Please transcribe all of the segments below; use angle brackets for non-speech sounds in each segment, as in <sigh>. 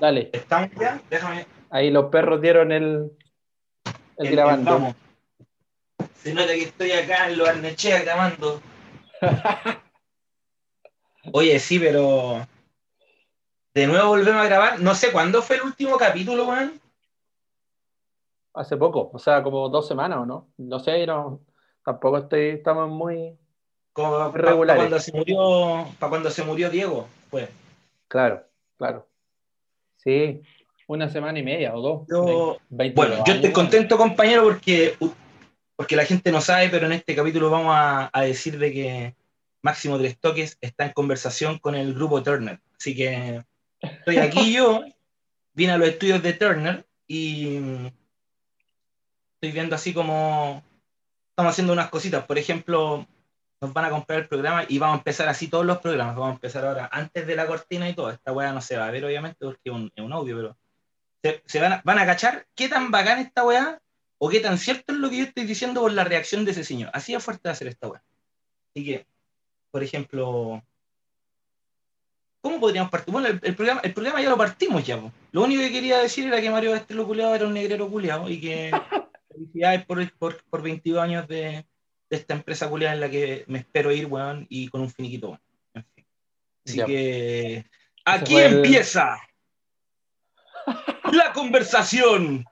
Dale. ¿Estamos ya? Déjame. Ahí los perros dieron el, el grabando. Vamos. Se nota que estoy acá en los Arnechea grabando. <laughs> Oye, sí, pero. De nuevo volvemos a grabar. No sé cuándo fue el último capítulo, weón. Hace poco, o sea, como dos semanas o no. No sé, no, tampoco estoy, estamos muy. Como Regulares. pa cuando se murió, para cuando se murió Diego, fue. Claro, claro. Sí, una semana y media o dos. Yo- Bueno, yo estoy contento, compañero, porque, porque la gente no sabe, pero en este capítulo vamos a, a decir de que Máximo Tres Toques está en conversación con el grupo Turner. Así que estoy aquí <laughs> yo, vine a los estudios de Turner y estoy viendo así como estamos haciendo unas cositas. Por ejemplo, nos van a comprar el programa y vamos a empezar así todos los programas. Vamos a empezar ahora antes de la cortina y todo. Esta weá no se va a ver, obviamente, porque es un, es un audio, pero se, se van, a, van a cachar qué tan bacán esta weá o qué tan cierto es lo que yo estoy diciendo por la reacción de ese señor. Así de fuerte a ser esta weá. Así que, por ejemplo, ¿cómo podríamos partir? Bueno, el, el programa, el programa ya lo partimos ya. po. Lo único que quería decir era que Mario Estrelo Culeado era un negrero culeado y que <laughs> felicidades por, por, por 22 años de, de esta empresa culeada en la que me espero ir, weón, y con un finiquito, weón. En fin. Así Ya. que aquí el- empieza la conversación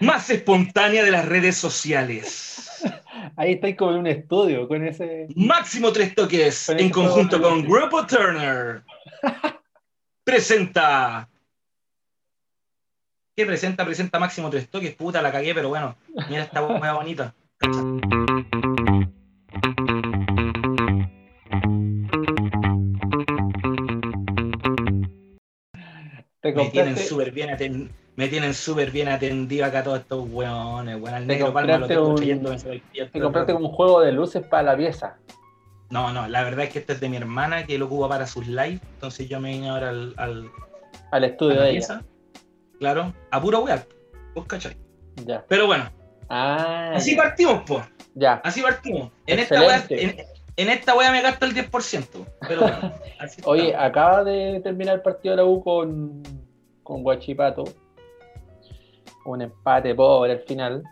más espontánea de las redes sociales. <laughs> Ahí estáis como en un estudio con ese. Máximo Tres Toques, Con en conjunto con Grupo Turner, <laughs> presenta. ¿Qué presenta? Presenta Máximo Tres Toques. Puta, la cagué, pero bueno, mira esta hueá bonita. Te Me tienen súper bien atendido. Me tienen súper bien atendido acá todos estos hueones, weón. Al negro palma lo tengo un- trayendo, te compraste como un juego de luces para la pieza. No, no, la verdad es que este es de mi hermana que lo ocupa para sus lives. Entonces yo me vine ahora al, al, estudio de ella. pieza. Claro, a puro weá. Vos cachai. Ya. Pero bueno, Ah, así ya. partimos, po. ya. Así partimos. En esta, Excelente. En, esta wea me gasto el 10%. Pero bueno, <laughs> así Oye, acaba de terminar el partido de la U con, con Guachipato. Un empate pobre al final.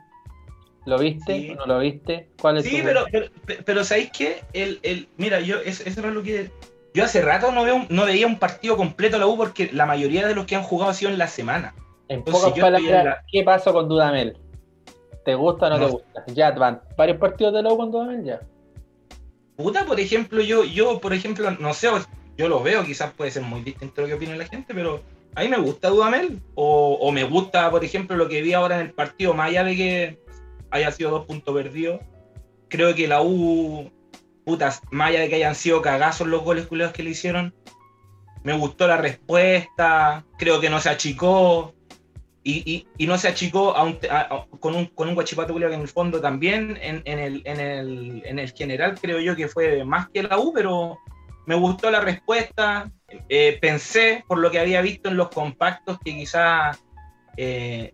¿Lo viste Sí. o no lo viste? ¿Cuál es Sí, pero, pero, pero ¿sabéis qué? El, el, mira, yo, eso, eso era lo que. Yo hace rato no, veo, no veía un partido completo de la U porque la mayoría de los que han jugado ha sido en la semana. En Entonces, pocas palabras, la- ¿qué pasó con Dudamel? ¿Te gusta o no, No te gusta? Ya van varios partidos de la U con Dudamel ya. Puta, por ejemplo, yo, yo, por ejemplo, no sé, yo lo veo, quizás puede ser muy distinto lo que opina la gente, pero a mí me gusta Dudamel, o, o me gusta, por ejemplo, lo que vi ahora en el partido, más allá de que haya sido dos puntos perdidos, creo que la U, putas, más allá de que hayan sido cagazos los goles culeados que le hicieron, me gustó la respuesta, creo que no se achicó, y, no se achicó a un- a- con, un, con un guachipato que en el fondo también, en, el, en, el, en el general creo yo que fue más que la U, pero me gustó la respuesta, eh, pensé por lo que había visto en los compactos que quizás eh,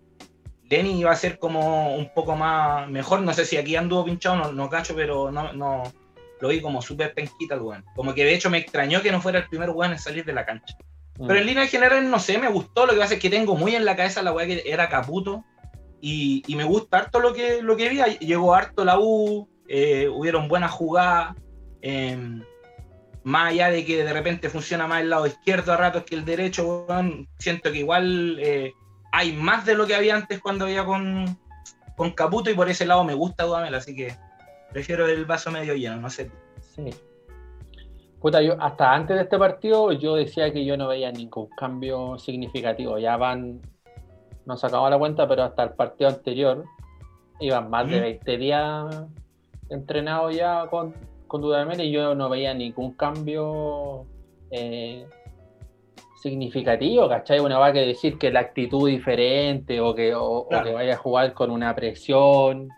Lenny iba a ser como un poco más mejor, no sé si aquí anduvo pinchado, no, no cacho, pero no, lo vi como súper penquita el. Como que de hecho me extrañó que no fuera el primer weón en salir de la cancha. Pero en línea general, no sé, me gustó. Lo que pasa es que tengo muy en la cabeza la weá que era Caputo. Y, y me gusta harto lo que, lo que vi. Llegó harto la U, eh, hubieron buenas jugadas. eh, más allá de que de repente funciona más el lado izquierdo a ratos que el derecho, siento que igual eh, hay más de lo que había antes cuando había con, con Caputo. Y por ese lado me gusta Dudamel, así que prefiero el vaso medio lleno, no sé. Sí. Puta, yo hasta antes de este partido yo decía que yo no veía ningún cambio significativo. Ya van, no sacaba la cuenta, pero hasta el partido anterior iban más de Ujú. 20 días entrenados ya con, con Dudamel y yo no veía ningún cambio eh, significativo, ¿cachai? Uno va a decir que la actitud diferente o que, o- que vaya a jugar con una presión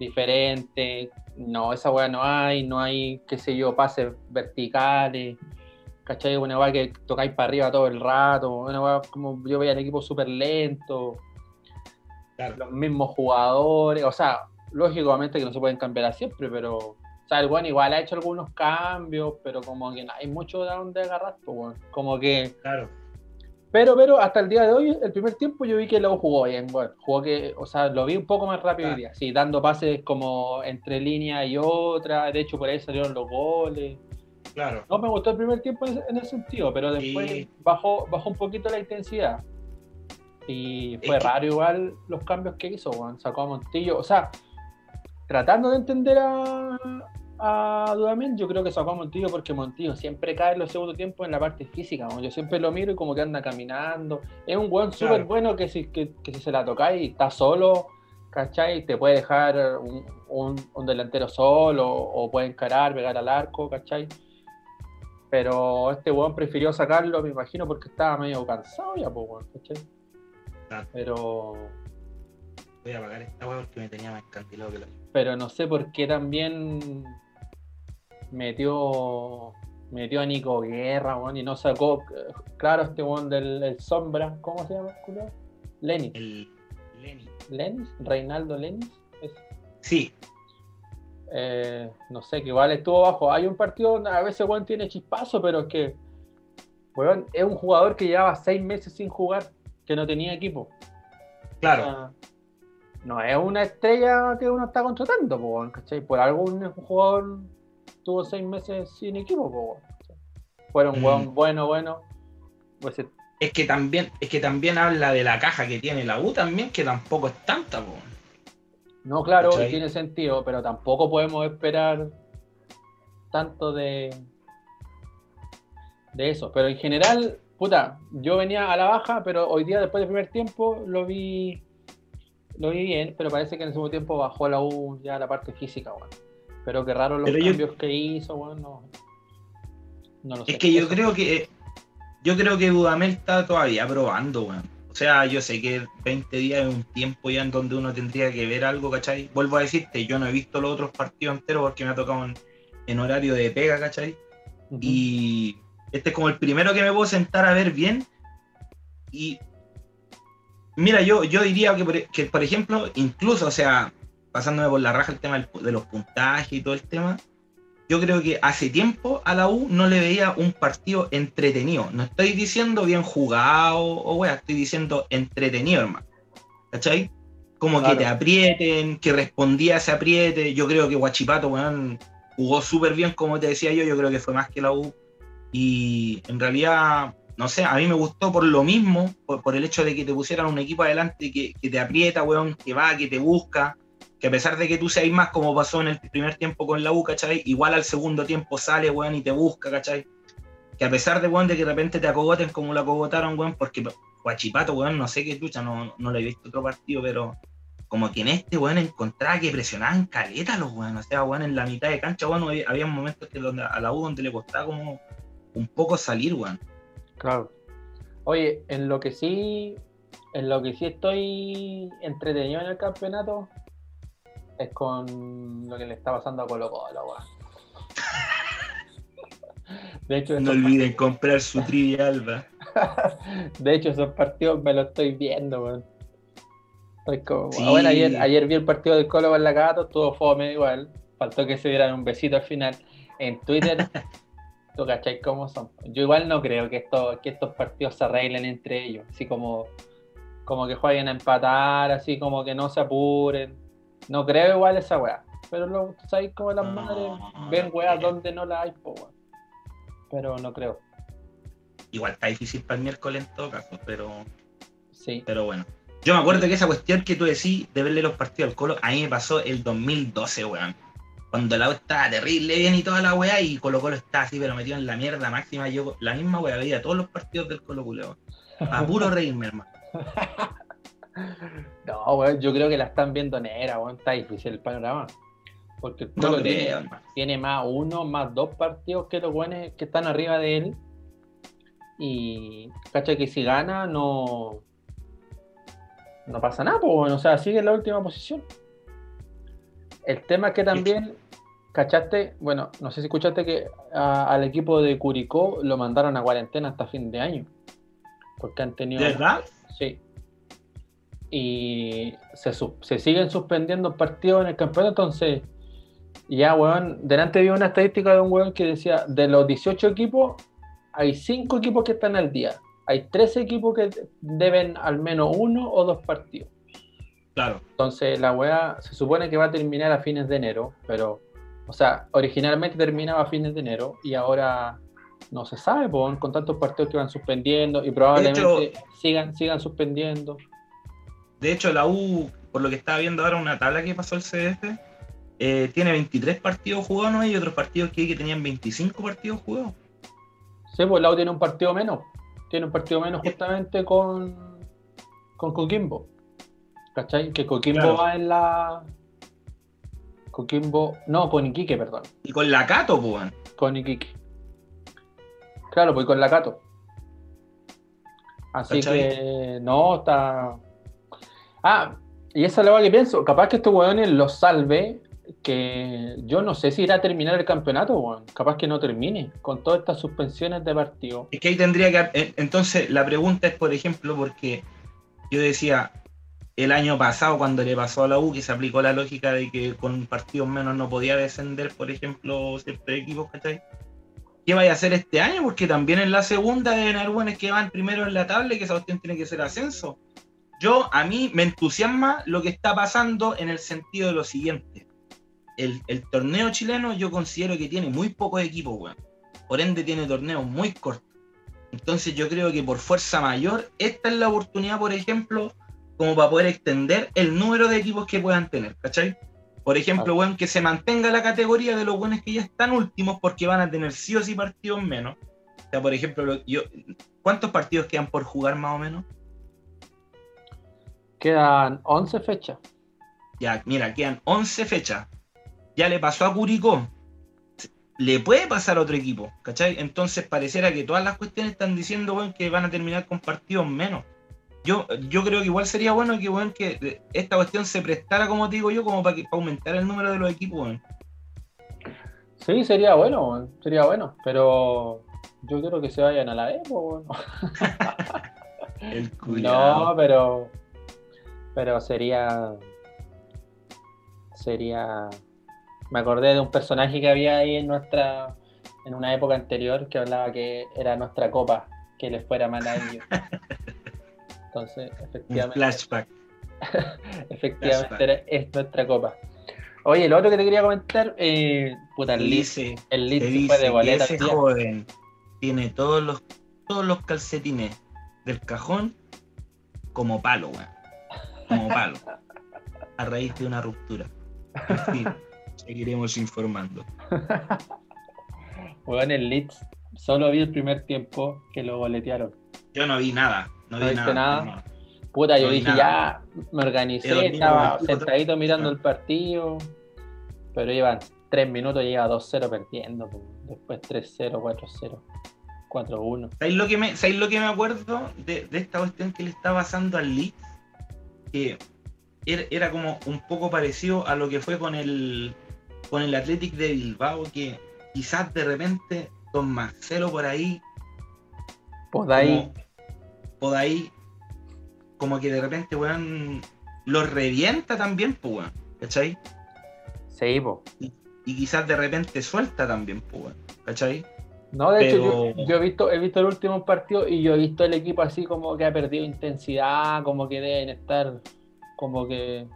diferente. No, esa weá no hay, no hay, qué sé yo, pases verticales. ¿Cachai? Una weá que tocáis para arriba todo el rato. Una weá como yo veía el equipo súper lento. Claro. Los mismos jugadores. O sea, lógicamente que no se pueden cambiar a siempre, pero. O sea, el weón igual ha hecho algunos cambios, pero como que no hay mucho de dónde agarrar, pues. Como que Claro. Pero, pero hasta el día de hoy, el primer tiempo yo vi que luego jugó bien, bueno, jugó que, o sea, lo vi un poco más rápido hoy día, sí, dando pases como entre línea y otra, de hecho por ahí salieron los goles. Claro. No me gustó el primer tiempo en ese, en ese sentido, pero después bajó, bajó un poquito la intensidad. Y fue Es que- raro igual los cambios que hizo, weón. Sacó a Montillo. O sea, tratando de entender a, a Dudamel, yo creo que sacó a Montillo porque Montillo siempre cae en los segundos tiempos en la parte física. Yo siempre lo miro y como que anda caminando. Es un weón súper Claro. bueno que si, que, que si se la tocáis y está solo, ¿cachai? Te puede dejar un, un- un delantero solo o puede encarar, pegar al arco, ¿cachai? Pero este weón prefirió sacarlo, me imagino, porque estaba medio cansado ya, pues, weón, ¿cachai? Claro. Pero, Voy a apagar esta weá porque me tenía más encandilado que la. pero no sé por qué también metió metió a Nico Guerra, weón, y no sacó, claro, este weón del el Sombra, ¿cómo se llama? culiao? Lenis. El Lenny. ¿Lenis? ¿Reinaldo Lenis? Es- Sí, eh, no sé, que igual estuvo bajo. Hay un partido donde a veces weón tiene chispazo, pero es que weón, es un jugador que llevaba seis meses sin jugar, que no tenía equipo. claro. O sea, no es una estrella que uno está contratando, weón, ¿cachai? Por algo un jugador tuvo seis meses sin equipo, po. Fueron Mm. weón bueno, bueno. Pues, eh, Es que también, es que también habla de la caja que tiene la U también, que tampoco es tanta, po. no, claro, tiene sentido, pero tampoco podemos esperar tanto de, de eso. Pero en general, puta, yo venía a la baja, pero hoy día, después del primer tiempo, lo vi lo vi bien, pero parece que en el segundo tiempo bajó la U ya la parte física, weón. Pero qué raro los Pero yo- cambios que hizo, weón, no, no lo sé. Es que yo Eso. creo que yo creo que Dudamel está todavía probando, weón. O sea, yo sé que 20 días es un tiempo ya en donde uno tendría que ver algo, ¿cachai? Vuelvo a decirte, yo no he visto los otros partidos enteros porque me ha tocado en, en horario de pega, ¿cachai? Y este es como el primero que me puedo sentar a ver bien. Y mira, yo, yo diría que por, que, por ejemplo, incluso, o sea, pasándome por la raja el tema de los puntajes y todo el tema, yo creo que hace tiempo a la U no le veía un partido entretenido. No estoy diciendo bien jugado o wea, estoy diciendo entretenido, hermano. ¿Cachai? Como Claro. que te aprieten, que respondía a ese apriete. Yo creo que Guachipato, weón, jugó súper bien, como te decía yo. Yo creo que fue más que la U. Y en realidad, no sé, a mí me gustó por lo mismo, por, por el hecho de que te pusieran un equipo adelante que, que te aprieta, weón, que va, que te busca, que a pesar de que tú seas más como pasó en el primer tiempo con la U, ¿cachai? Igual al segundo tiempo sale, weón, y te busca, ¿cachai? Que a pesar de, weón, de que de repente te acogoten como lo acogotaron, weón, porque Guachipato, weón, no sé qué lucha, no, no lo he visto otro partido, pero como que en este, weón, encontraba que presionaban caleta los weón, o sea, weón, en la mitad de cancha, weón, había, momentos que donde, a la U donde le costaba como un poco salir, weón. Claro. Oye, en lo que sí, en lo que sí estoy entretenido en el campeonato es con lo que le está pasando a Colo Colo, weón. <laughs> De hecho, No olviden comprar su trivia alba. <laughs> De hecho, esos partidos me los estoy viendo, weón. Estoy como- Sí. Bueno, ayer, ayer vi el partido del Colo con la Gato, estuvo fome igual. Faltó que se dieran un besito al final. En Twitter, <laughs> tú cachai cómo son. Yo igual no creo que, esto, que estos partidos se arreglen entre ellos. Así como, como que jueguen a empatar, así como que no se apuren. No creo igual esa weá. Pero lo, tú sabes como las madres ven creo. donde no la hay, po, weón. Pero no creo. Igual está difícil para el miércoles en todo caso, pero, Sí. pero bueno. Yo me acuerdo que esa cuestión que tú decís de verle los partidos al Colo, a mí me pasó el 2012, weón. Cuando la U estaba terrible bien y toda la weá, y Colo Colo estaba así, pero metido en la mierda máxima. Yo la misma weá veía todos los partidos del Colo Colo. A puro <laughs> reírme, hermano. <laughs> No, weón, yo creo que la están viendo negra, weón. Está difícil el panorama. Porque el No tiene, más uno, más dos partidos que los buenos que están arriba de él. Y cacha que si gana, no. No pasa nada, pues, bueno, o sea, sigue en la última posición. El tema es que también, cachaste, bueno, no sé si escuchaste que a- al equipo de Curicó lo mandaron a cuarentena hasta fin de año. Porque han tenido. ¿De verdad? Sí. Y se, se siguen suspendiendo partidos en el campeonato, entonces ya, weón, delante vi una estadística de un weón que decía, de los 18 equipos, hay 5 equipos que están al día. hay tres equipos que deben al menos uno o dos partidos. Claro. Entonces la weá se supone que va a terminar a fines de enero, pero, o sea, originalmente terminaba a fines de enero y ahora no se sabe, po, con tantos partidos que van suspendiendo y probablemente sigan, sigan suspendiendo. De hecho, la U, por lo que estaba viendo ahora una tabla que pasó el CDF, eh, tiene 23 partidos jugados ¿no? y otros partidos que, que tenían 25 partidos jugados. Sí, pues la U tiene un partido menos. Tiene un partido menos justamente con, con Coquimbo. ¿Cachai? Que Coquimbo va en la. Coquimbo. No, con Iquique, perdón. Y con la Cato, pues. Con Iquique. Claro, pues con la Cato. Así que no, está. Ah, y esa es la que pienso. Capaz que estos hueones los salve. Que yo no sé si irá a terminar el campeonato. Capaz que no termine con todas estas suspensiones de partido. Es que ahí tendría que. Eh, entonces, la pregunta es, por ejemplo, porque yo decía, el año pasado cuando le pasó a la U, que se aplicó la lógica de que con partidos menos no podía descender, por ejemplo, ciertos equipos, ¿cachai? ¿Qué vaya a hacer este año? Porque también en la segunda deben haber buenos que van primero en la tabla y que esa cuestión tiene que ser ascenso. Yo, a mí me entusiasma lo que está pasando en el sentido de lo siguiente. El, torneo chileno yo considero que tiene muy pocos equipos, weón. Por ende tiene torneos muy cortos. Entonces yo creo que por fuerza mayor, esta es la oportunidad, por ejemplo, como para poder extender el número de equipos que puedan tener, ¿cachai? Por ejemplo, bueno, que se mantenga la categoría de los buenos que ya están últimos porque van a tener sí o sí partidos menos. O sea, por ejemplo, yo, ¿cuántos partidos quedan por jugar más o menos? Quedan 11 fechas. Ya, mira, quedan 11 fechas. Ya le pasó a Curicó. Le puede pasar a otro equipo, ¿cachai? Entonces pareciera que todas las cuestiones están diciendo, bueno, que van a terminar con partidos menos yo, yo creo que igual sería bueno que, bueno, que esta cuestión se prestara, como te digo yo, como para, que, aumentar el número de los equipos. Sí, sería bueno, sería bueno, pero yo creo que se vayan a la Evo. <laughs> el <laughs> no, pero, pero sería, sería, me acordé de un personaje que había ahí en nuestra, en una época anterior que hablaba que era nuestra copa, que les fuera mal a ellos. <laughs> Entonces, efectivamente. flashback. <laughs> efectivamente es nuestra copa. Oye, lo otro que te quería comentar, eh, puta, el Lice, el fue de boleta. Ese joven tiene todos los, todos los calcetines del cajón como palo, weón. Como palo. a raíz de una ruptura. En fin, seguiremos informando. <laughs> Bueno, el Leeds solo vi el primer tiempo que lo boletearon. Yo no vi nada. No, vi nada. Puta, yo dije, ya me organicé, estaba sentadito mirando el partido, pero iban 3 minutos y iba 2-0 perdiendo, después 3-0, 4-0, 4-1. ¿Sabéis lo, que me, ¿Sabéis lo que me acuerdo de, esta cuestión que le está pasando al Leeds? Que era, como un poco parecido a lo que fue con el, con el Athletic de Bilbao, que quizás de repente con Marcelo por ahí. De ahí de ahí, como que de repente, weón, lo revienta también, pues, weón, ¿cachai? Sí, Y, quizás de repente suelta también, pues, ¿cachai? No, de hecho, yo, he visto, he visto el último partido y yo he visto el equipo así como que ha perdido intensidad, como que deben estar como que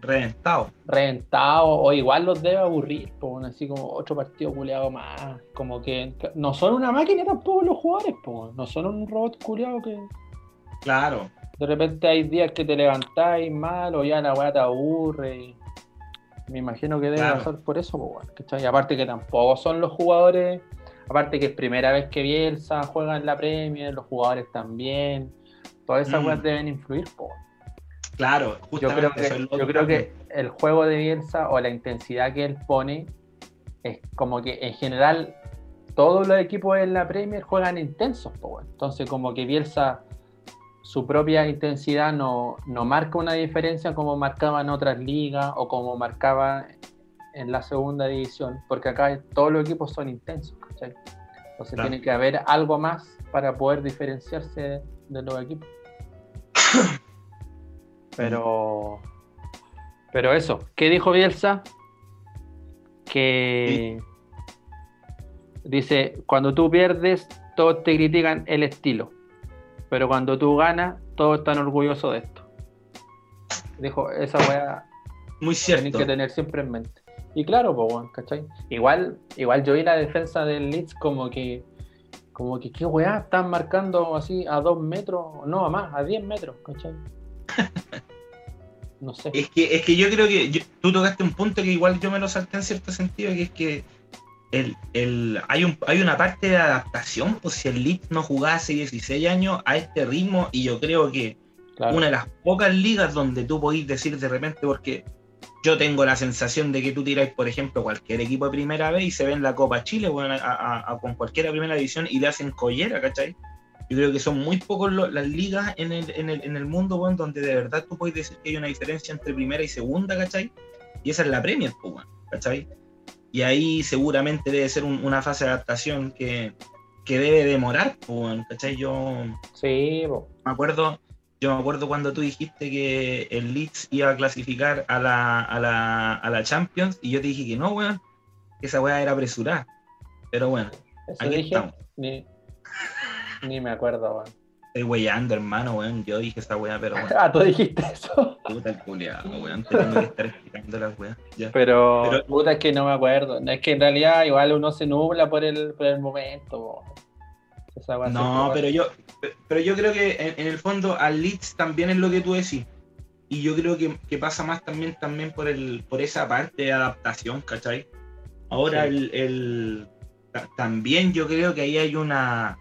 reventado. Reventado, o igual los debe aburrir, pues, así como otro partido culeado más. Como que no son una máquina tampoco los jugadores, pues, no son un robot culeado que. Claro. De repente hay días que te levantáis mal o ya la weá te aburre. Me imagino que debe pasar por eso, pues, Y aparte que tampoco son los jugadores. Aparte que es primera vez que Bielsa juega en la Premier, los jugadores también. Todas esas mm. deben influir, pues. Claro, justamente yo creo, que, el juego de Bielsa o la intensidad que él pone es como que en general todos los equipos en la Premier juegan intensos. Entonces como que Bielsa su propia intensidad no, marca una diferencia como marcaba en otras ligas o como marcaba en la segunda división, porque acá todos los equipos son intensos. Entonces tiene que haber algo más para poder diferenciarse de los equipos. <coughs> Pero. Pero eso, ¿qué dijo Bielsa? Que. Dice: cuando tú pierdes, todos te critican el estilo. Pero cuando tú ganas, todos están orgullosos de esto. Dijo, esa weá Muy cierto. que tener siempre en mente. Y claro, pues, ¿cachai? Igual, igual yo vi la defensa del Leeds como que, como que, qué weá, están marcando así a dos metros, no, a más, a 10 metros, ¿cachai? <laughs> No sé. Es que, es que yo creo que yo- tú tocaste un punto que igual yo me lo salté en cierto sentido, que es que el, el- hay, un, hay una parte de adaptación, pues si el Leeds no jugaba hace 16 años a este ritmo, y yo creo que Claro. una de las pocas ligas donde tú podís decir de repente, porque yo tengo la sensación de que tú tiráis, por ejemplo, cualquier equipo de primera vez y se ve en la Copa Chile, bueno, a- a- a- con cualquiera primera división y le hacen collera, ¿cachai? Yo creo que son muy pocos lo- las ligas en el, en, el, en el mundo, weón, donde de verdad tú puedes decir que hay una diferencia entre primera y segunda, ¿cachai? Y esa es la Premier, pues, ¿cachai? Y ahí seguramente debe ser un- una fase de adaptación que, que debe demorar, pues, ¿cachai? Yo Sí, me acuerdo, yo me acuerdo cuando tú dijiste que el Leeds iba a clasificar a la, a la, a la Champions y yo te dije que no, weón, que esa weá era apresurada. Pero bueno, Eso aquí dije, estamos. ni, ni me acuerdo, weón. Estoy weyando, hermano, weón. Yo dije esa weá, pero bueno, <laughs> Ah, tú dijiste eso. puta el culiado, weón. Te tengo que estar explicando las weas. Ya. Pero, Pero- puta, es que no me acuerdo. Es que en realidad igual uno se nubla por el, por el momento. po. Esa No, pero yo, pero yo creo que en, en el fondo al Leeds también es lo que tú decís. Y yo creo que, que pasa más también, también por, el, por esa parte de adaptación, ¿cachai? Ahora Sí. el, el- ta- también yo creo que ahí hay una,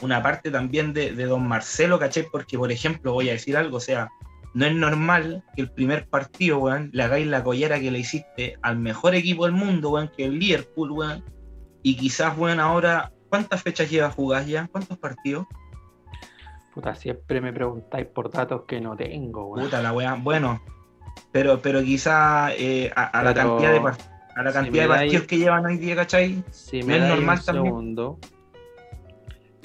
una parte también de, de don Marcelo, ¿cachai? Porque, por ejemplo, voy a decir algo, o sea, no es normal que el primer partido, weón, le hagáis la collera que le hiciste al mejor equipo del mundo, weón, que el Liverpool, weón. Y quizás, weón, ahora, ¿cuántas fechas lleva jugadas ya? ¿Cuántos partidos? Puta, siempre me preguntáis por datos que no tengo, weón. Puta la weá. Bueno, pero, pero quizá eh, a, a la cantidad de, a la si partidos que llevan hoy día, ¿cachai? Si me es normal un también. segundo.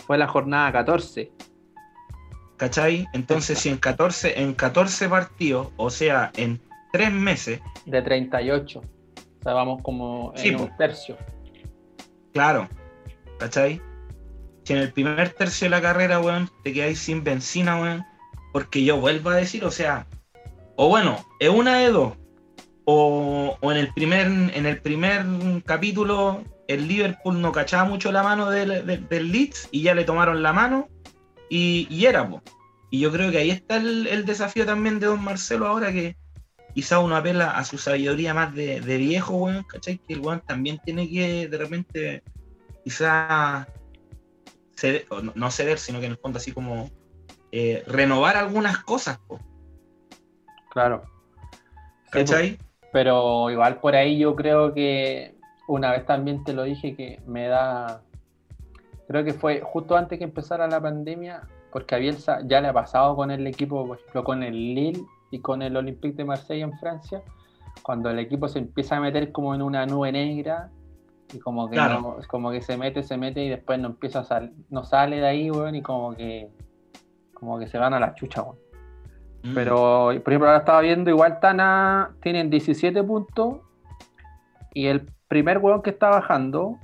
Fue la jornada 14. ¿Cachai? Entonces, si en 14, en 14 partidos, o sea, en 3 meses, de 38. O sea, vamos como en Sí, un tercio. claro, ¿cachai? Si en el primer tercio de la carrera, weón, te quedáis sin benzina, weón, porque yo vuelvo a decir, o sea, o bueno, es una de dos, o, o en el primer en el primer capítulo el Liverpool no cachaba mucho la mano del, del- del Leeds y ya le tomaron la mano y, y era, po. Y yo creo que ahí está el, el desafío también de Don Marcelo ahora que quizá uno apela a su sabiduría más de, de viejo, weón, ¿cachai? Que el weón también tiene que de repente quizá ceder, o no, ceder, sino que en el fondo así como eh, renovar algunas cosas, po, Claro. Po. pero igual por ahí yo creo que una vez también te lo dije que me da. Creo que fue justo antes que empezara la pandemia, porque a Bielsa ya le ha pasado con el equipo, por ejemplo, con el Lille y con el Olympique de Marsella en Francia, cuando el equipo se empieza a meter como en una nube negra y como que Claro. no- como que se mete, se mete y después no empieza a sal- no sale de ahí, weón, y como que como que se gana la chucha, weón. Mm. Pero, por ejemplo, ahora estaba viendo, igual Tana tienen 17 puntos y el primer hueón que está bajando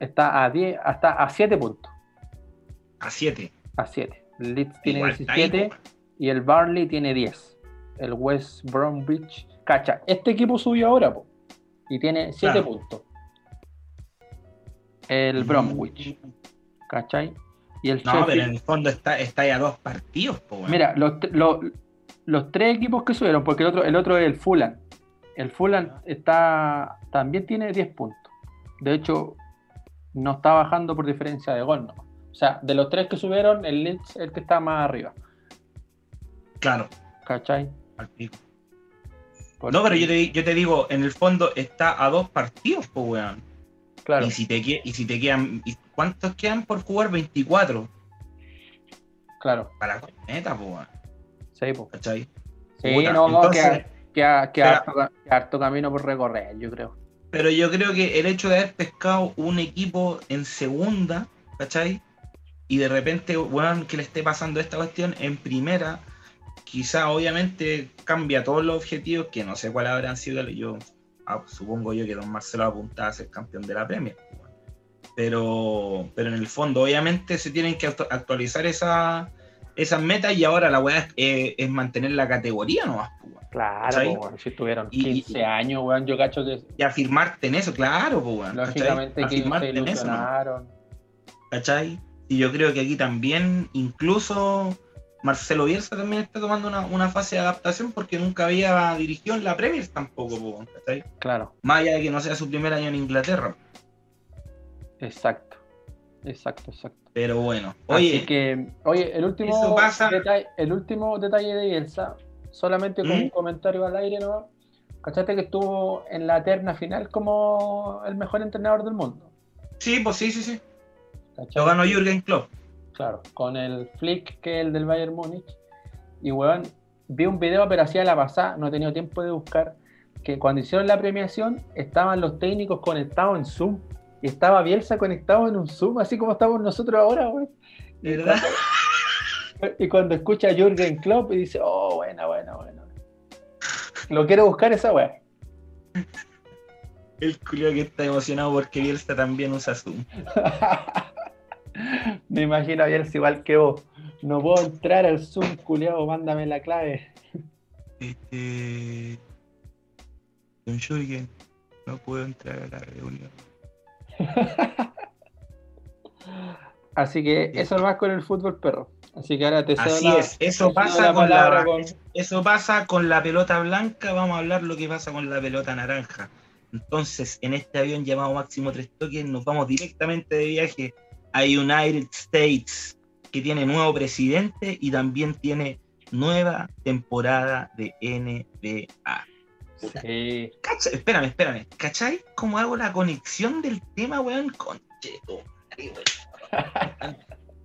está a 10, hasta a 7 puntos. a 7. A 7. El Leeds tiene Igual está ahí, 17 po. y el Barley tiene 10. El West Bromwich. Cacha, este equipo subió ahora po, y tiene 7 Claro. puntos. El Bromwich, ¿cachai? Y el No, pero en el fondo está, está ahí a dos partidos, po. Mira, los, los tres equipos que subieron, porque el otro, el otro es el Fulham. El Fulham está, también tiene 10 puntos. De hecho, no está bajando por diferencia de gol. ¿no? O sea, de los tres que subieron, el Leeds es el que está más arriba. Claro, ¿Cachai? Porque- No, pero yo te, yo te digo, en el fondo está a dos partidos, po, weón. Claro, Y si te, y si te quedan. y ¿Cuántos quedan por jugar? 24. claro. Para la po, weón. Sí, po. ¿Cachai? Sí, Puta, no, entonces- queda, queda- queda Pero- harto, ca- queda harto camino por recorrer, yo creo. Pero yo creo que el hecho de haber pescado un equipo en segunda, ¿cachai? Y de repente, weón, que le esté pasando esta cuestión en primera, quizá obviamente cambia todos los objetivos, que no sé cuáles habrán sido. Yo supongo yo que Don Marcelo apuntaba a ser campeón de la Premier. Pero, pero en el fondo, obviamente, se tienen que actualizar esa, esas metas y ahora la weá es, es mantener la categoría nomás. pues. Claro, si estuvieron Y- 15 años, weón, yo cacho que Y afirmarte en eso, claro, pues, lógicamente que se en eso, ¿no? ilusionaron. ¿cachai? Y yo creo que aquí también, incluso Marcelo Bielsa también está tomando una, una fase de adaptación porque nunca había dirigido en la Premier tampoco, ¿cachai? Claro, Más allá de que no sea su primer año en Inglaterra. exacto. Exacto, exacto. Pero bueno, Así oye, que, oye, el último, pasa- detalle, el último detalle de Bielsa, solamente con ¿Mm? un comentario al aire, ¿no? ¿Cachaste que estuvo en la terna final como el mejor entrenador del mundo? sí, pues sí, sí, sí. Lo ganó Jürgen Klopp. Claro, con el Flick, que es el del Bayern Múnich. Y weón, vi un video, pero hacía la pasada, no he tenido tiempo de buscar, que cuando hicieron la premiación estaban los técnicos conectados en Zoom. Y estaba Bielsa conectado en un Zoom, así como estamos nosotros ahora, weón. Y ¿Verdad? cuando- <laughs> Y cuando escucha a Jürgen Klopp y dice, oh, buena, buena, buena. Lo quiero buscar esa weá. El culio que está emocionado porque Bielsa también usa Zoom. <laughs> <laughs> Me imagino a Bielsa igual que vos. No puedo entrar al Zoom, culiao, mándame la clave. Este. Don Jürgen, no puedo entrar a la reunión. <laughs> Así que eso más con el fútbol perro. Así que ahora te Así la- es, eso pasa la con la, con- eso pasa con la pelota blanca, vamos a hablar lo que pasa con la pelota naranja. Entonces, en este avión llamado Máximo Tres Toques, nos vamos directamente de viaje a United States, que tiene nuevo presidente y también tiene nueva temporada de NBA. Sí. Cacha- espérame, espérame. ¿Cachai? ¿Cómo hago la conexión del tema, weón? Concheto.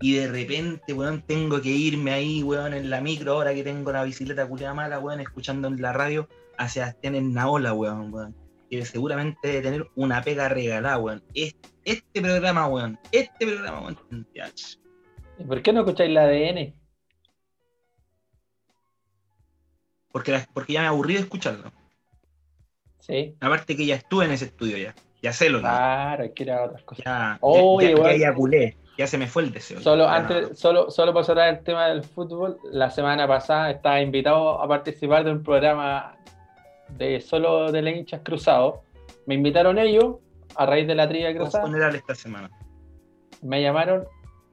Y de repente, weón, tengo que irme ahí, weón, en la micro, ahora que tengo la bicicleta culiada mala, weón, escuchando en la radio a Sebastián en Naola, weón, weón. Que seguramente debe tener una pega regalada, weón. Este, este programa, weón. Este programa, weón. ¿Y por qué no escucháis la ADN? Porque, la- porque ya me aburrí de escucharlo. Sí. Aparte que ya estuve en ese estudio ya. Ya sé lo que. Claro, hay que ir a otras cosas. Ya, Oye, ya, ya, eyaculé. Ya se me fue el deseo. Solo antes, solo, solo para cerrar el tema del fútbol, la semana pasada estaba invitado a participar de un programa de solo de los hinchas cruzados. Me invitaron ellos a raíz de la trivia no. cruzada. funeral esta semana. me llamaron,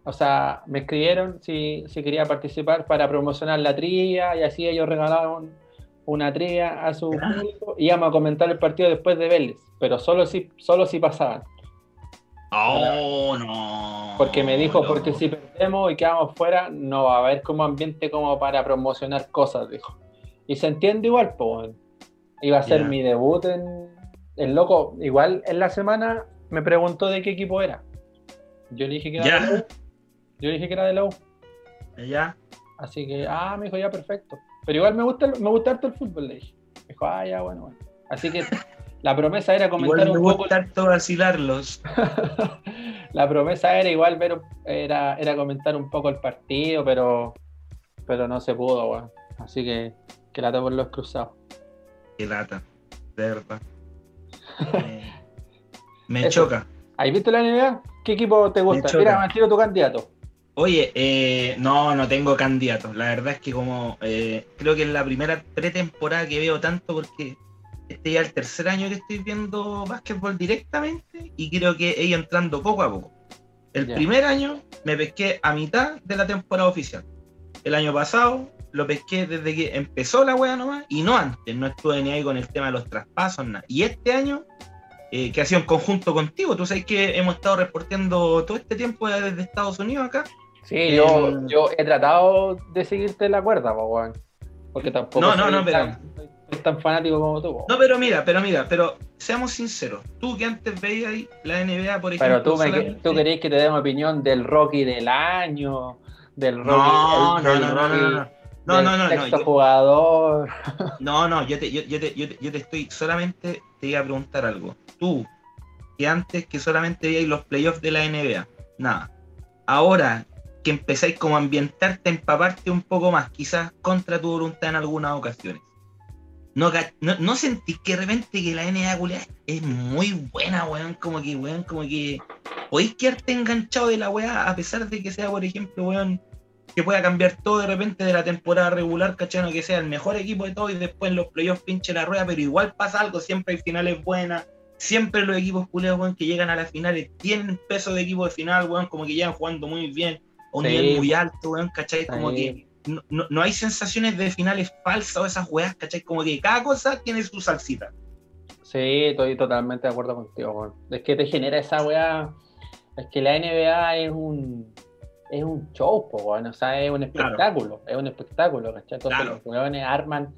o sea, me escribieron si, si quería participar para promocionar la trivia y así ellos regalaron una trivia a su Ya. público y íbamos a comentar el partido después de Vélez, pero solo si, solo si pasaban. Oh, no. Porque me dijo, no. porque si perdemos y quedamos fuera, no va a haber como ambiente como para promocionar cosas, dijo. Y se entiende igual, pues. Iba a ser mi debut en... El loco, igual en la semana me preguntó de qué equipo era. Yo le dije que era de la U. Yo le dije que era de la U. Ya. Así que, ah, me dijo, ya, perfecto. Pero igual me gusta, me gusta harto el fútbol, le dije. Me dijo, ah, ya, bueno, bueno. Así que <laughs> la promesa era comentar Igual me un poco. gusta harto vacilarlos. <laughs> la promesa era igual ver, era, era comentar un poco el partido, pero, pero no se pudo, weón. Así que, que la por los cruzados. Qué lata. De verdad. <laughs> Me, choca. ¿Has visto la NBA? ¿Qué equipo te gusta? Mira, tiro tu candidato. Oye, eh, no, no tengo candidato. La verdad es que como eh, creo que es la primera pretemporada que veo tanto porque este ya es el tercer año que estoy viendo básquetbol directamente y creo que he ido entrando poco a poco. El primer año me pesqué a mitad de la temporada oficial. El año pasado lo pesqué desde que empezó la wea nomás y no antes. No estuve ni ahí con el tema de los traspasos, nada. Y este año, eh, que ha sido en conjunto contigo, tú sabes que hemos estado reporteando todo este tiempo desde Estados Unidos acá. Sí, Eh, yo, yo he tratado de seguirte la cuerda, po, weón. Porque tampoco No, no, soy no, pero- tan, soy tan fanático como tú. po. No, pero mira, pero mira, pero seamos sinceros. Tú que antes veías la NBA, por ejemplo. Pero tú, me, tú queréis que te demos opinión del Rocky del año, del Rocky, No, el- no, del no, no, Rocky no, no. No, no, no, no, yo- jugador. <laughs> No, no, yo te, yo, yo te, yo, te, yo te estoy, solamente te iba a preguntar algo. Tú, que antes que solamente veíais los playoffs de la NBA, nada. Ahora que empezáis como a ambientarte, a empaparte un poco más, quizás contra tu voluntad en algunas ocasiones. No, no, no sentís que de repente que la NBA culiá es muy buena, weón, como que, weón, como que podéis quedarte enganchado de la weá a pesar de que sea, por ejemplo, weón, que pueda cambiar todo de repente de la temporada regular, ¿cachai? No que sea el mejor equipo de todo y después en los playoffs pinche la rueda, pero igual pasa algo, siempre hay finales buenas, siempre los equipos culeados, weón, que llegan a las finales tienen peso de equipo de final, weón, como que llegan jugando muy bien, a un Sí. nivel muy alto, weón, ¿cachai? Como Sí. que no, no- no hay sensaciones de finales falsas o esas weas, ¿cachai? Como que cada cosa tiene su salsita. Sí, estoy totalmente de acuerdo contigo, weón. Es que te genera esa weá. Es que la NBA es un es un show, po, weón. O sea, es un Claro. espectáculo. Es un espectáculo, ¿cachai? Entonces Claro. los weones arman,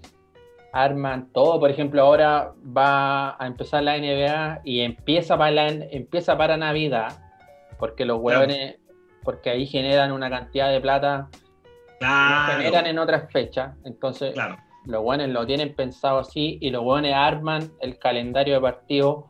arman todo. Por ejemplo, ahora va a empezar la NBA y empieza para la, empieza para Navidad. Porque los Claro. weones, porque ahí generan una cantidad de plata que generan en otras fechas. Entonces, los buenos lo tienen pensado así y los buenos arman el calendario de partidos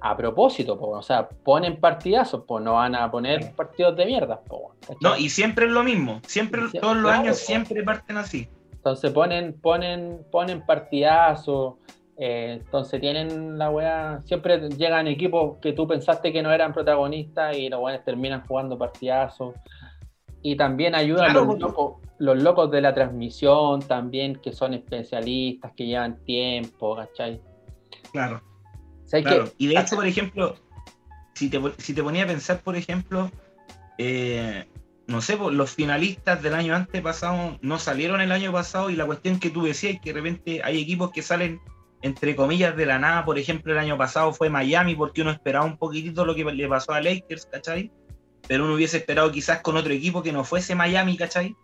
a propósito, po, o sea, ponen partidazos, pues no van a poner partidos de mierda. po. No, y siempre es lo mismo, siempre, todos los claro, años po. siempre parten así. Entonces ponen, ponen, ponen partidazos, eh, entonces tienen la weá, siempre llegan equipos que tú pensaste que no eran protagonistas y los buenos terminan jugando partidazos. Y también ayudan Claro, los, locos, los locos de la transmisión también, que son especialistas, que llevan tiempo, ¿cachai? Claro. Sea, Claro, que- y de hecho, por ejemplo, si te, si te ponía a pensar, por ejemplo, eh, no sé, los finalistas del año antepasado no salieron el año pasado y la cuestión que tú decías que de repente hay equipos que salen entre comillas de la nada, por ejemplo, el año pasado fue Miami porque uno esperaba un poquitito lo que le pasó a Lakers, ¿cachai? Pero uno hubiese esperado quizás con otro equipo que no fuese Miami, ¿cachai?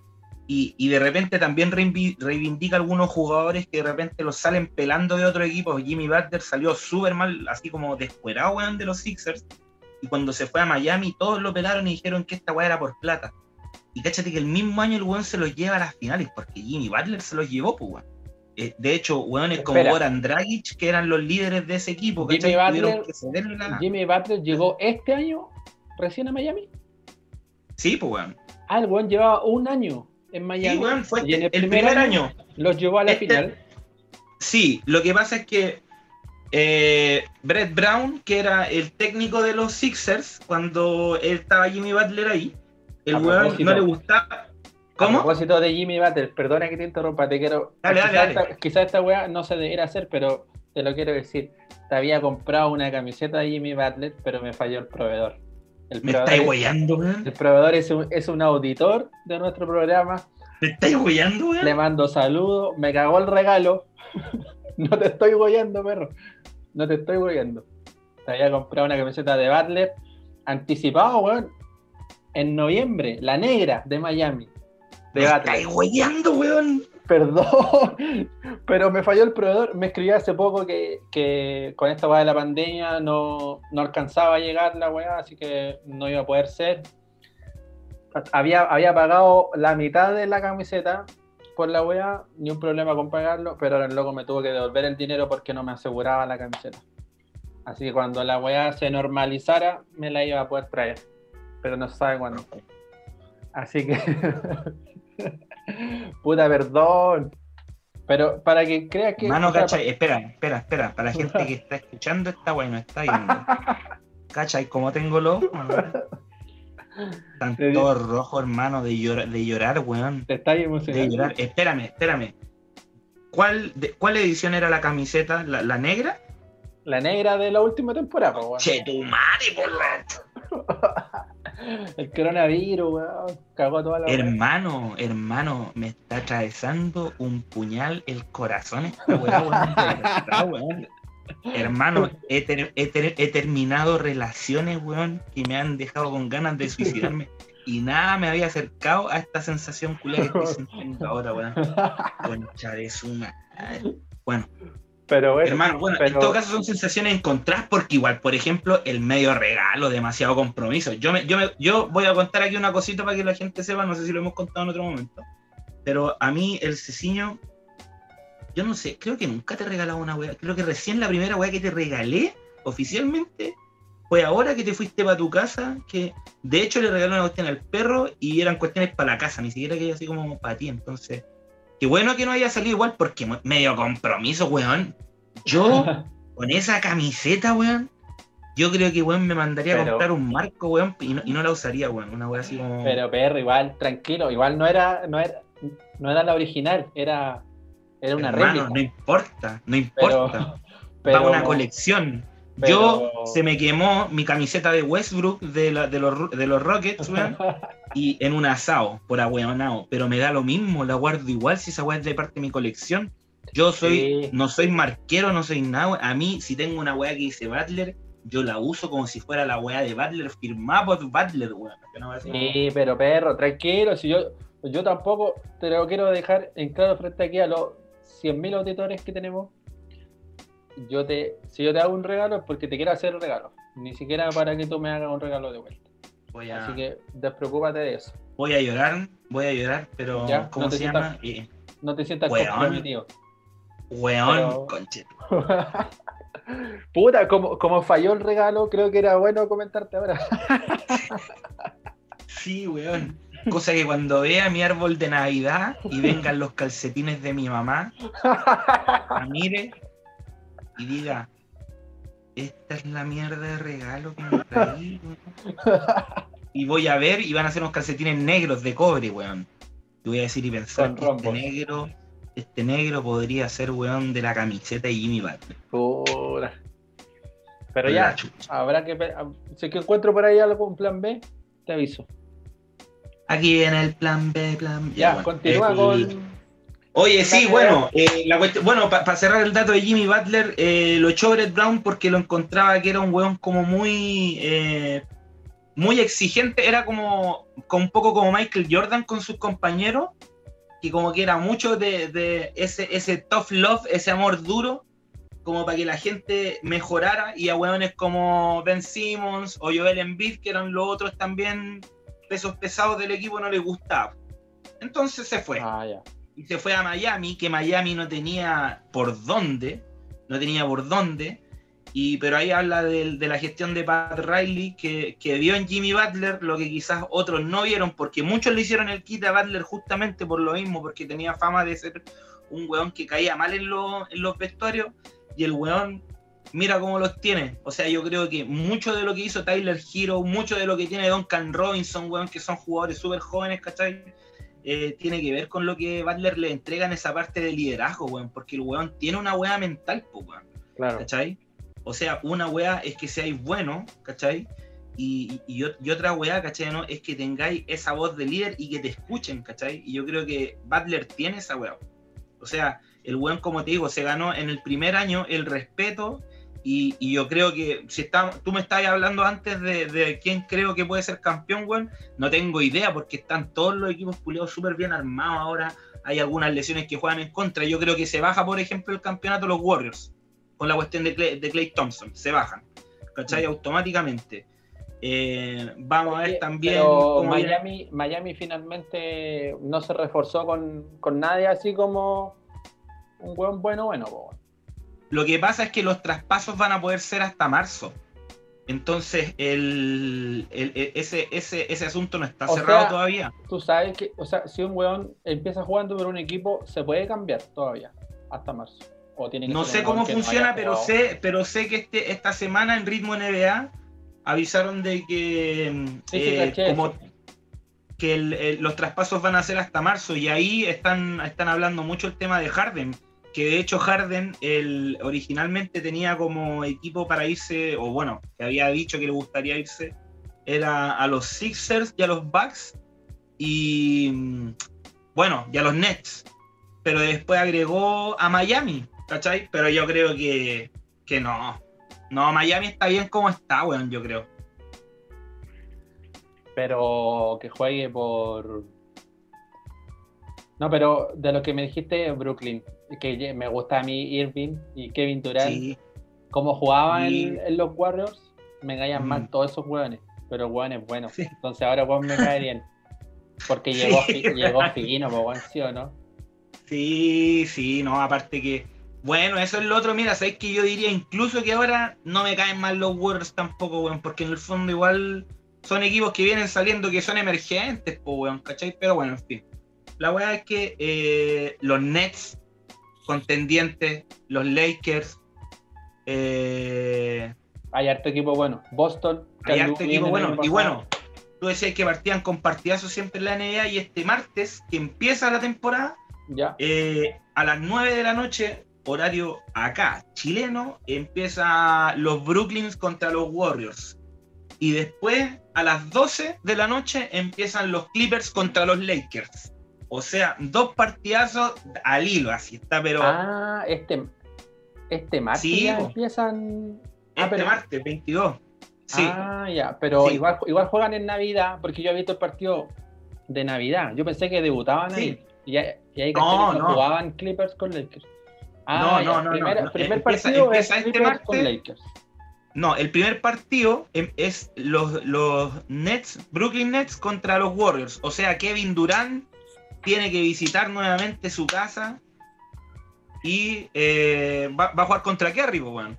Y, y de repente también reivindica, algunos jugadores que de repente los salen pelando de otro equipo. Jimmy Butler salió súper mal, así como descuerado, weón, de los Sixers. Y cuando se fue a Miami, todos lo pelaron y dijeron que esta weá era por plata. Y cáchate que el mismo año el weón se los lleva a las finales, porque Jimmy Butler se los llevó, pues, weón. Eh, de hecho, weones como. Goran Dragic, que eran los líderes de ese equipo, Jimmy Butler- que Jimmy Butler llegó este año recién a Miami. Sí, pues, weón. Ah, el weón llevaba un año en Miami. Sí, fue Y en el, primer año. Los llevó a la Este- final. Sí, lo que pasa es que eh, Brett Brown, que era el técnico de los Sixers, cuando él estaba Jimmy Butler ahí, el A weón no le gustaba. A ¿Cómo? propósito de Jimmy Butler, perdona que te interrumpa, te quiero. Dale, dale, dale. Esta, quizás esta weá no se debiera hacer, pero te lo quiero decir. Te había comprado una camiseta de Jimmy Butler, pero me falló el proveedor. El Me estáis es, huellando, el weón. proveedor es, un, es un auditor de nuestro programa. Me estáis Le weón. mando saludos, me cagó el regalo. <laughs> no te estoy goyando, perro. No te estoy goyando. Te había comprado una camiseta de Butler anticipado, weón. En noviembre, la negra de Miami. De Me estáis huellando, weón. Perdón, pero me falló el proveedor. Me escribió hace poco que, con esta weá de la pandemia no, no alcanzaba a llegar la weá, así que no iba a poder ser. Había, había pagado la mitad de la camiseta por la weá, ni un problema con pagarlo, pero el loco me tuvo que devolver el dinero porque no me aseguraba la camiseta. Así que cuando la weá se normalizara, me la iba a poder traer, pero no se sabe cuándo. Así que. <laughs> Puta, perdón. Pero para que creas que. Mano, cachai, espera, espera, espera. Para la gente que está escuchando esta weá y no está viendo. <laughs> ¿Cachai? Como tengo los? Están todos rojos, hermano, de llorar, de llorar, weón. Te estás De emocionando. llorar. Espérame, espérame. ¿Cuál, de- ¿Cuál edición era la camiseta? ¿La, la negra? La negra de la última temporada, po, weón. Che, tu madre, por la... <laughs> El coronavirus, weón. Cagó toda la. Hermano, hermano, me está atravesando un puñal el corazón esta weá, weón. verdad, weón. Hermano, he, ter- he ter- he terminado relaciones, weón, que me han dejado con ganas de suicidarme. Y nada me había acercado a esta sensación culia que estoy sintiendo ahora, weón. <laughs> Concha de su madre. Bueno, Pero bueno. hermano, bueno, en pero- todo caso son sensaciones encontradas porque igual, por ejemplo, el medio regalo, demasiado compromiso. Yo, me, yo, me, yo voy a contar aquí una cosita para que la gente sepa, no sé si lo hemos contado en otro momento, pero a mí el ceciño, yo no sé, creo que nunca te he regalado una weá, creo que recién la primera weá que te regalé oficialmente fue ahora que te fuiste para tu casa, que de hecho le regalé una cuestión al perro y eran cuestiones para la casa, ni siquiera que así como para ti, entonces... Qué bueno que no haya salido igual porque medio compromiso, weón. Yo <laughs> con esa camiseta, weón, Yo creo que, weón, me mandaría a comprar un marco, weón, y no, y no la usaría, weón. Una weá así como. Pero perro, igual, tranquilo, igual no era, no era, no era la original, era, era una Hermano, réplica. no importa, no importa. <laughs> pero, una colección. Pero- Yo se me quemó mi camiseta de Westbrook de, la- de, los, de los Rockets, weón, <laughs> y en un asado, por ahueonado. Pero me da lo mismo, la guardo igual si esa weá es de parte de mi colección. Yo soy, Sí. no soy marquero, no soy nada. A mí, si tengo una weá que dice Butler, yo la uso como si fuera la weá de Butler, firmada por Butler, weón. Sí, pero perro, tranquilo, si yo, yo tampoco te lo quiero dejar en claro frente aquí a los 100.000 auditores que tenemos. Yo te, si yo te hago un regalo es porque te quiero hacer un regalo, ni siquiera para que tú me hagas un regalo de vuelta. Voy a, Así que despreocúpate de eso. voy a llorar, voy a llorar, pero Ya, ¿cómo no se llama? Eh, No te sientas Weón. comprometido. weón, Pero- conche. <laughs> Puta, como, como falló el regalo, creo que era bueno comentarte ahora. <laughs> Sí, weón. Cosa que cuando vea mi árbol de Navidad y vengan los calcetines de mi mamá, <laughs> mire y diga, esta es la mierda de regalo que me traí, weón". Y voy a ver y van a ser unos calcetines negros de cobre, weón. Y voy a decir y pensar Con que este negro, este negro podría ser, weón, de la camiseta de Jimmy Butler. Puta. Pero ya, habrá que. Si es que encuentro por ahí algo, un plan B, te aviso. Aquí viene el plan B, plan B. Ya, bueno, continúa el- con. Oye, sí, bueno, eh, la cuestión- bueno, para cerrar el dato de Jimmy Butler, eh, lo echó Brett Brown porque lo encontraba que era un weón como muy, eh, muy exigente, era como, como un poco como Michael Jordan con sus compañeros, que como que era mucho de, de ese, ese tough love, ese amor duro, como para que la gente mejorara, y a weones como Ben Simmons o Joel Embiid, que eran los otros también pesos pesados del equipo, no les gustaba. Entonces se fue Ah, ya. Y se fue a Miami, que Miami no tenía por dónde, no tenía por dónde, y, pero ahí habla del- de, la gestión de Pat Riley, que, que vio en Jimmy Butler lo que quizás otros no vieron, porque muchos le hicieron el kit a Butler justamente por lo mismo, porque tenía fama de ser un weón que caía mal en, los- en los vestuarios, y el weón mira cómo los tiene. O sea, yo creo que mucho de lo que hizo Tyler Hero, mucho de lo que tiene Duncan Robinson, weón, que son jugadores súper jóvenes, ¿cachai? Eh, tiene que ver con lo que Butler le entrega en esa parte de liderazgo, weón, porque el weón tiene una weá mental, po, weón, Claro. ¿cachai? O sea, una weá es que seáis bueno, ¿cachai? Y, y, y- y otra weá, ¿cachai? ¿no? Es que tengáis esa voz de líder y que te escuchen, ¿cachai? Y yo creo que Butler tiene esa weá. O sea, el weón, como te digo, se ganó en el primer año el respeto y, y yo creo que si está, tú me estabas hablando antes de, de quién creo que puede ser campeón, weón, no tengo idea porque están todos los equipos pulidos súper bien armados ahora. Hay algunas lesiones que juegan en contra. Yo creo que se baja, por ejemplo, el campeonato los Warriors con la cuestión de Clay, de Clay Thompson. Se bajan, ¿cachai? Mm. automáticamente. Eh, vamos a ver también. cómo Miami, Miami finalmente no se reforzó con, con nadie así como un buen bueno, bueno. po. Lo que pasa es que los traspasos van a poder ser hasta marzo. Entonces, el, el- el- ese, ese, ese asunto no está O cerrado sea, todavía. Tú sabes que, o sea, si un weón empieza jugando por un equipo, se puede cambiar todavía, hasta marzo. O tiene que No sé cómo no funciona, haya pero jugado. sé, pero sé que este, esta semana en Ritmo NBA avisaron de que, Sí, sí, eh, caché como que el- los traspasos van a ser hasta marzo y ahí están, están hablando mucho el tema de Harden, que de hecho Harden el, originalmente tenía como equipo para irse, o bueno, que había dicho que le gustaría irse, era a los Sixers y a los Bucks y mm, bueno, y a los Nets, pero después agregó a Miami, ¿cachai? Pero yo creo que, que no. No, Miami está bien como está, weón, yo creo. Pero que juegue por. No, pero de lo que me dijiste, Brooklyn, que me gusta a mí Irving y Kevin Durant, Sí, cómo jugaban Sí. en, en los Warriors, me caían Mm. mal todos esos hueones, pero hueones buenos. Sí. Entonces ahora weón me cae bien. Porque llegó, <laughs> llegó fino, pues, ¿sí o no? Sí, sí, no, aparte que. Bueno, eso es lo otro, mira, sabéis que yo diría incluso que ahora no me caen mal los Warriors tampoco, weón, porque en el fondo igual son equipos que vienen saliendo que son emergentes, pues, weón, ¿cachai? Pero bueno, en fin. La weá es que eh, los Nets, contendientes, los Lakers, eh, Hay harto equipo bueno. Boston. Hay harto equipo bueno. Y bueno, tú decías que partían con partidazos siempre en la NBA y este martes, que empieza la temporada, Ya. eh, a las 9 de la noche, horario acá, chileno, empieza los Brooklyns contra los Warriors. Y después, a las 12 de la noche, empiezan los Clippers contra los Lakers. O sea, dos partidazos al hilo, así está, pero Ah, este, este martes Sí, ya po. empiezan. Ah, este pero- martes, 22. Sí, Ah, ya, pero Sí. igual, igual juegan en Navidad, porque yo he visto el partido de Navidad. Yo pensé que debutaban Sí. ahí. Y, ahí- y ahí No, jugaban Clippers con Lakers. Ah, No, no, no, primer, no. primer partido empieza es este Clippers con martes. Lakers. No, el primer partido em- es los, los Nets, Brooklyn Nets contra los Warriors. O sea, Kevin Durant tiene que visitar nuevamente su casa y eh, va, va a jugar contra Kerry, pues, weón.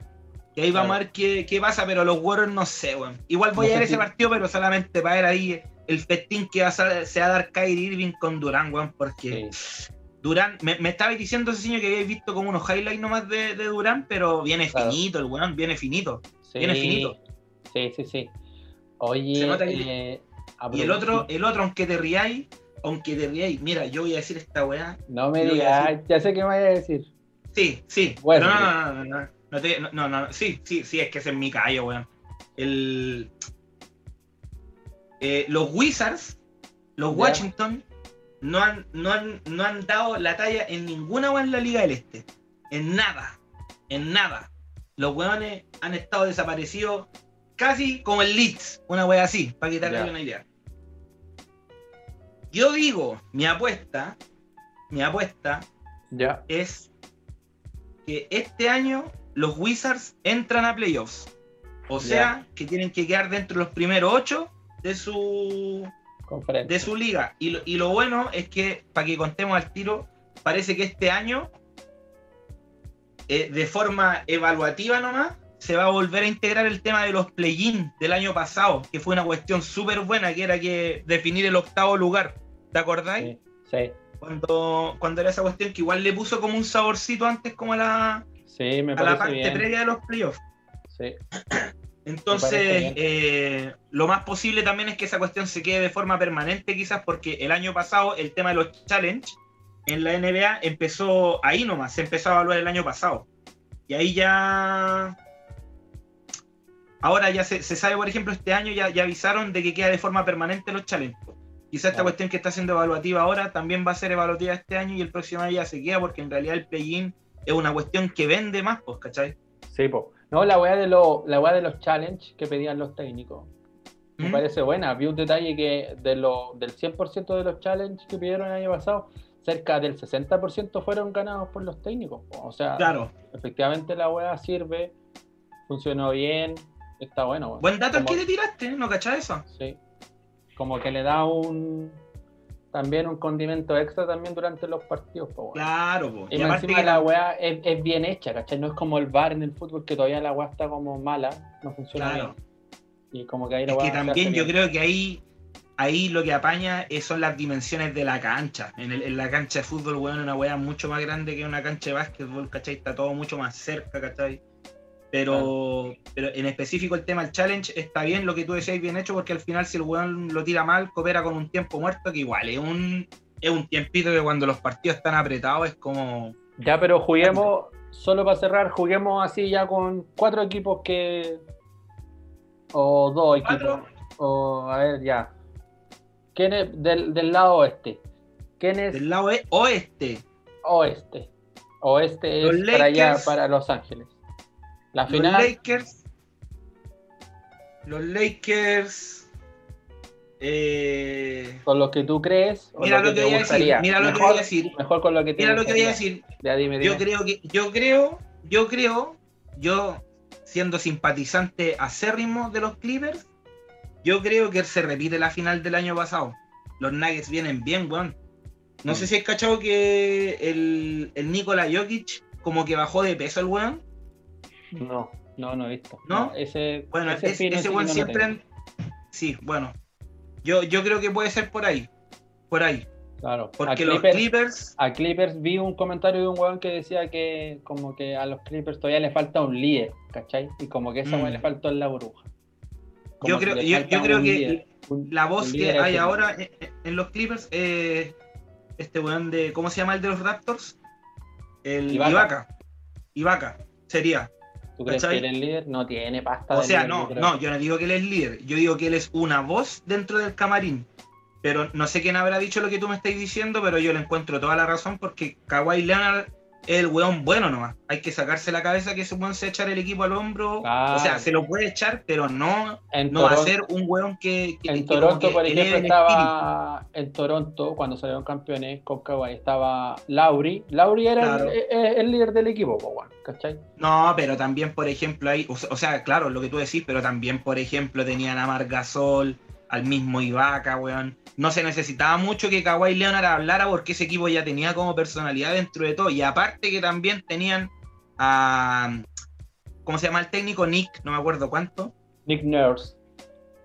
Y ahí vamos a ver qué, qué pasa, pero los Warriors no sé, weón. Igual voy No a ver ese partido, pero solamente para ver ahí el festín que va a, se va a dar Kyrie Irving con Durant, weón, porque Sí. Durant, me, me estaba diciendo ese señor que habéis visto como unos highlights nomás de, de Durant, pero viene Claro. finito el weón, viene finito. Sí, Viene finito. Sí, sí, sí. Oye, Se nota que- eh, Y el otro, el otro, aunque te riáis, aunque te riáis, mira, yo voy a decir esta weá. No me digas, ya sé qué me vaya a decir. Sí, sí. Bueno. no, no, no, no, no, no, te- no, no, no, sí, sí, sí, es que ese es mi callo, weón. El, eh, los Wizards, los Ya. Washington, no han, no, han, no han dado la talla en ninguna weá en la Liga del Este. En nada. En nada. Los weones han estado desaparecidos casi como el Leeds, una weá así, para quitarle una idea. Yo digo, mi apuesta, mi apuesta Ya. es que este año los Wizards entran a playoffs. O sea, que tienen que quedar dentro de los primeros ocho de su, Conferencia. de su liga. Y lo, y lo bueno es que, para que contemos al tiro, parece que este año, eh, de forma evaluativa nomás, se va a volver a integrar el tema de los play-in del año pasado, que fue una cuestión súper buena, que era que definir el octavo lugar. ¿Te acordáis? Sí, sí, Cuando, cuando era esa cuestión que igual le puso como un saborcito antes como a la, sí, me a la parte bien. previa de los playoffs. Sí. Entonces, eh, lo más posible también es que esa cuestión se quede de forma permanente, quizás porque el año pasado el tema de los challenge en la NBA empezó ahí nomás, se empezó a evaluar el año pasado. Y ahí ya. Ahora ya se, se sabe, por ejemplo, este año ya, ya avisaron de que queda de forma permanente los challenge. Quizás esta cuestión que está siendo evaluativa ahora también va a ser evaluativa este año y el próximo año ya se queda, porque en realidad el play-in es una cuestión que vende más, pues, ¿cachai? Sí, po. No, la weá de, lo, la weá de los challenge que pedían los técnicos. Me ¿Mm? parece buena. Vi un detalle que de lo, del 100% de los challenge que pidieron el año pasado, cerca del 60% fueron ganados por los técnicos. O sea, Claro. efectivamente la weá sirve, funcionó bien, está bueno. Buen dato el que le tiraste, ¿no cachai eso? Sí. Como que le da un también un condimento extra también durante los partidos. po. Claro, po. Y, Y encima que la weá es, es bien hecha, ¿cachai? No es como el bar en el fútbol que todavía la weá está como mala, no funciona Claro. bien. Y como que ahí la Es que también yo bien. creo que ahí, ahí lo que apaña es- son las dimensiones de la cancha. En, el- en la cancha de fútbol, weón, una weá mucho más grande que una cancha de básquetbol, ¿cachai? Está todo mucho más cerca, ¿cachai? Pero, pero en específico el tema del challenge está bien lo que tú decías bien hecho porque al final si el weón lo tira mal, coopera con un tiempo muerto que igual es un, es un tiempito que cuando los partidos están apretados es como... Ya, pero juguemos, solo para cerrar, juguemos así ya con cuatro equipos que. O dos equipos. O a ver, ya. ¿Quién es del, del lado oeste? ¿Quién es Del lado e- oeste, oeste? Oeste es Los para allá, Lakers. para Los Ángeles. La los. Lakers... Los Lakers... Eh, con lo que tú crees. Mira lo que voy a decir, mira lo que Mejor- voy a decir. Mejor con lo que Mira lo que voy a decir. Ya dime, dime. Yo creo que, yo creo, yo creo, yo siendo simpatizante acérrimo de los Clippers, yo creo que se repite la final del año pasado. Los Nuggets vienen bien, weón. No Mm. sé si has cachado que el, el Nikola Jokic como que bajó de peso el weón. No, no, no he visto. ¿No? ese, Bueno, ese, es- ese que no lo siempre... Sí, bueno. Yo, yo creo que puede ser por ahí. Por ahí. Claro. Porque a los Clippers, a Clippers vi un comentario de un weón que decía que como que a los Clippers todavía le falta un líder, ¿cachai? Y como que esa Mm. weón le faltó en la burbuja. Como yo creo, le yo, creo que líder, un- la voz que hay ahora en, en los Clippers es este weón de, ¿cómo se llama el de los Raptors? El Ibaka. Ibaka. Ibaka, sería. ¿Tú crees ¿cachai? que él es líder? No tiene pasta. O de sea, líder, no, yo no, yo no digo que él es líder, yo digo que él es una voz dentro del camarín. Pero no sé quién habrá dicho lo que tú me estás diciendo, pero yo le encuentro toda la razón porque Kawhi Leonard es el weón bueno nomás. Hay que sacarse la cabeza que ese weón se echar el equipo al hombro. O sea, se lo puede echar, pero no, En no va a ser un weón que. que- En que Toronto, que por ejemplo, estaba en Toronto cuando salieron campeones con Kawhi, estaba Lauri. Lauri era Claro. el, el- el líder del equipo, ¿cachai? No, pero también, por ejemplo, sea, o sea, claro, lo que tú decís, pero también, por ejemplo, tenían a Margasol, al mismo Ibaka, weón. No se necesitaba mucho que Kawhi Leonard hablara porque ese equipo ya tenía como personalidad dentro de todo. Y aparte que también tenían a, ¿cómo se llama el técnico? Nick, no me acuerdo cuánto. Nick Nurse.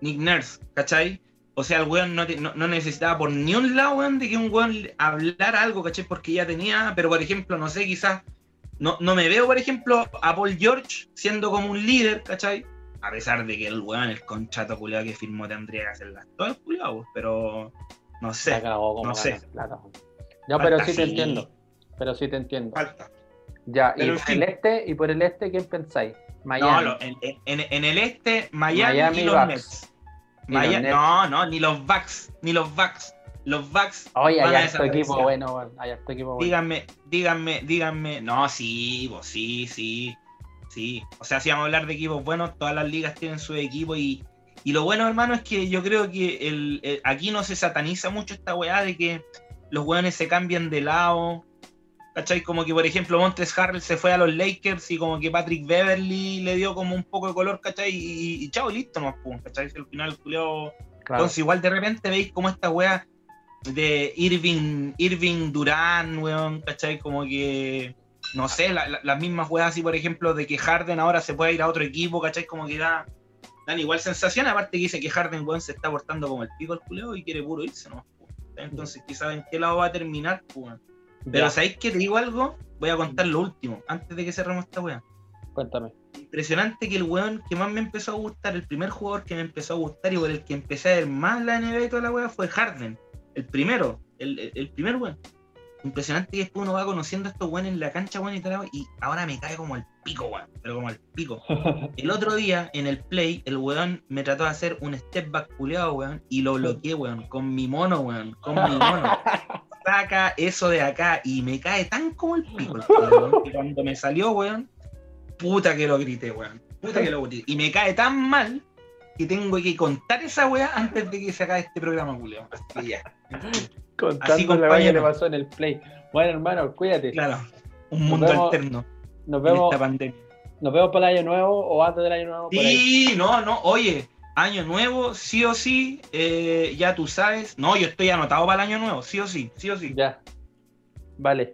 Nick Nurse, ¿cachai? O sea, el weón no, te- no- no necesitaba por ni un lado, weón, de que un weón hablara algo, ¿cachai? Porque ya tenía, pero por ejemplo, no sé, quizás, no, no me veo, por ejemplo, a Paul George siendo como un líder, ¿cachai? A pesar de que el weón, el conchato culiado que firmó tendría que hacerlas todo el culiado, pues, pero no Se sé, como no sé. plata. No, pero sí te entiendo. Pero sí te entiendo. falta. Ya, y Pero en por el este, y por el este, ¿quién pensáis? No, Miami. lo- en, en- en el este, Miami, Miami y los Bucks. Nets. Y los Maya- Nets. no, no, ni los Bucks, ni los Bucks. Los Bucks Oye, hay harto equipo bueno. Hay harto equipo bueno. Díganme, díganme, díganme. No, sí, vos, sí, sí, sí. O sea, si vamos a hablar de equipos buenos, todas las ligas tienen su equipo y, y lo bueno, hermano, es que yo creo que el, el- aquí no se sataniza mucho esta weá de que los weones se cambian de lado. ¿Cachai? Como que, por ejemplo, Montes Harrell se fue a los Lakers y como que Patrick Beverly le dio como un poco de color, ¿cachai? Y, y chao, listo, no, ¿cachai? Si al final el culiao Claro. entonces, igual de repente veis como esta wea de Irving, Irving Durán, weón, ¿cachai? Como que, no sé, la- la- las mismas weas así, por ejemplo, de que Harden ahora se puede ir a otro equipo, ¿cachai? Como que da, dan igual sensación, aparte que dice que Harden, weón, se está portando como el pico el culeo y quiere puro irse, ¿no? Entonces, quizás en qué lado va a terminar, pues, weón. Pero, Ya, ¿sabéis que te digo algo? Voy a contar lo último, antes de que cerremos esta wea cuéntame. impresionante que el weón que más me empezó a gustar, el primer jugador que me empezó a gustar y por el que empecé a ver más la NBA y toda la weá fue Harden. El primero, el, el- el primer weón. Impresionante que después uno va conociendo a estos weones en la cancha, weón, y weá, y ahora me cae como el pico, weón. Pero como el pico. <laughs> El otro día, en el play, el weón me trató de hacer un step back culeado, weón, y lo bloqueé, weón, con mi mono, weón, con mi mono. <laughs> Saca eso de acá y me cae tan como el pico, <laughs> weón, que cuando me salió, weón, puta que lo grité, weón. Puta que lo grité. Y me cae tan mal que tengo que contar esa weá antes de que se acabe este programa, culiao. Así ya. Contando Así, la weá que le pasó en el play. Bueno, hermano, cuídate. Claro, un Nos mundo vemos- alterno Nos en vemos, esta pandemia. nos vemos para el año nuevo o antes del año nuevo. por ahí. Sí, no, no, oye, año nuevo, sí o sí, eh, ya tú sabes. No, yo estoy anotado para el año nuevo, sí o sí, sí o sí. Ya. Vale.